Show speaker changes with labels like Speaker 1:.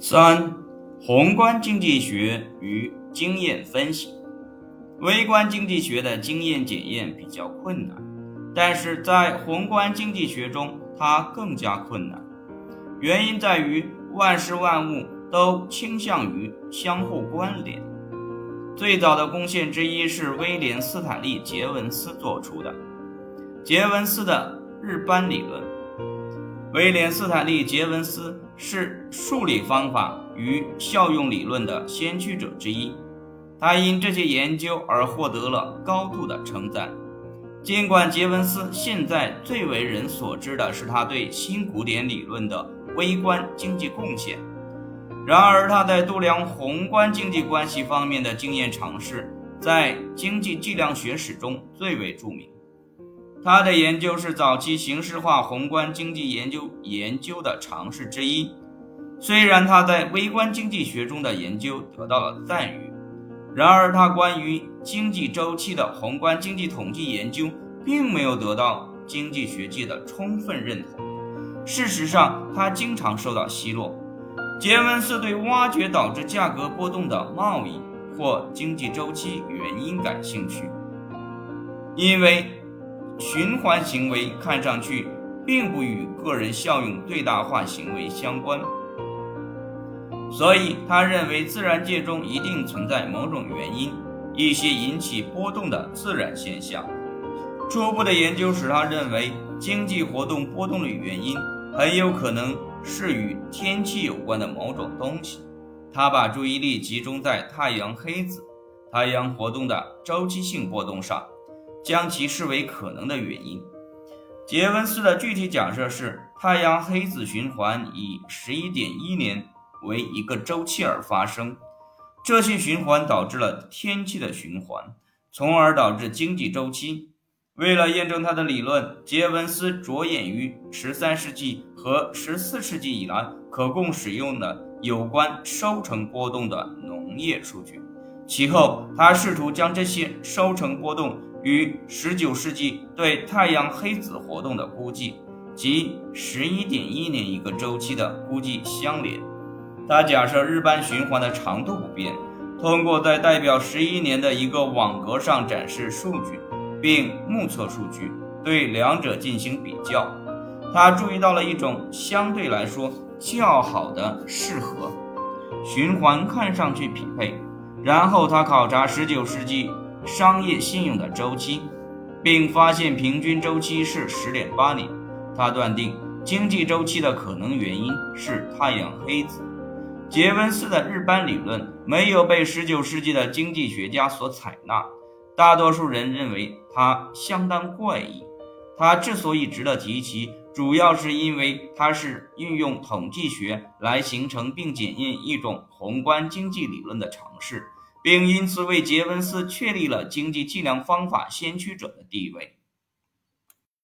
Speaker 1: 三、宏观经济学与经验分析。微观经济学的经验检验比较困难，但是在宏观经济学中，它更加困难。原因在于万事万物都倾向于相互关联。最早的贡献之一是威廉·斯坦利·杰文斯做出的杰文斯的日斑理论。威廉·斯坦利·杰文斯是数理方法与效用理论的先驱者之一，他因这些研究而获得了高度的称赞。尽管杰文斯现在最为人所知的是他对新古典理论的微观经济贡献，然而他在度量宏观经济关系方面的经验尝试，在经济计量学史中最为著名。他的研究是早期形式化宏观经济研究研究的尝试之一。虽然他在微观经济学中的研究得到了赞誉，然而他关于经济周期的宏观经济统计研究并没有得到经济学界的充分认同。事实上，他经常受到奚落。杰文斯对挖掘导致价格波动的贸易或经济周期原因感兴趣，因为。循环行为看上去并不与个人效用最大化行为相关，所以他认为自然界中一定存在某种原因，一些引起波动的自然现象。初步的研究使他认为经济活动波动的原因很有可能是与天气有关的某种东西。他把注意力集中在太阳黑子、太阳活动的周期性波动上。将其视为可能的原因。杰文斯的具体假设是太阳黑子循环以十一点一年为一个周期而发生，这些循环导致了天气的循环，从而导致经济周期。为了验证他的理论，杰文斯着眼于十三世纪和十四世纪以来可供使用的有关收成波动的农业数据。其后，他试图将这些收成波动。与19世纪对太阳黑子活动的估计及11.1年一个周期的估计相连。他假设日斑循环的长度不变，通过在代表11年的一个网格上展示数据，并目测数据，对两者进行比较。他注意到了一种相对来说较好的适合循环，看上去匹配。然后他考察19世纪。商业信用的周期，并发现平均周期是十点八年。他断定经济周期的可能原因是太阳黑子。杰文斯的日班理论没有被19世纪的经济学家所采纳，大多数人认为它相当怪异。它之所以值得提起，主要是因为它是运用统计学来形成并检验一种宏观经济理论的尝试。并因此为杰文斯确立了经济计量方法先驱者的地位。